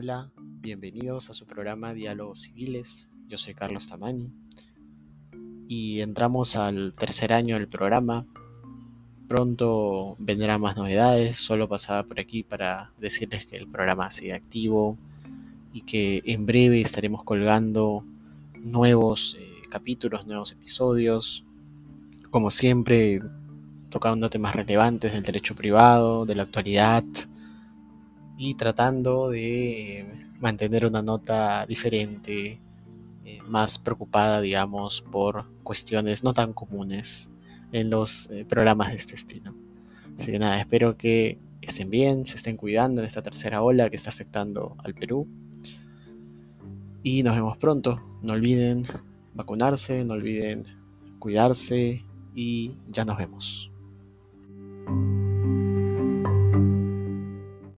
Hola, bienvenidos a su programa Diálogos Civiles. Yo soy Carlos Tamañi y entramos al tercer año del programa. Pronto vendrán más novedades, solo pasaba por aquí para decirles que el programa sigue activo y que en breve estaremos colgando nuevos eh, capítulos, nuevos episodios. Como siempre, tocando temas relevantes del derecho privado, de la actualidad y tratando de mantener una nota diferente, eh, más preocupada, digamos, por cuestiones no tan comunes en los eh, programas de este estilo. Así que nada, espero que estén bien, se estén cuidando en esta tercera ola que está afectando al Perú. Y nos vemos pronto. No olviden vacunarse, no olviden cuidarse y ya nos vemos.